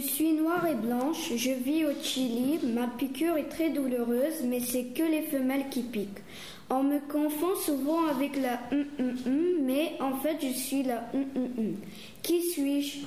Je suis noire et blanche, je vis au Chili, ma piqûre est très douloureuse, mais c'est que les femelles qui piquent. On me confond souvent avec la hum, hum, hum, mais en fait je suis la hum, hum, hum. Qui suis-je?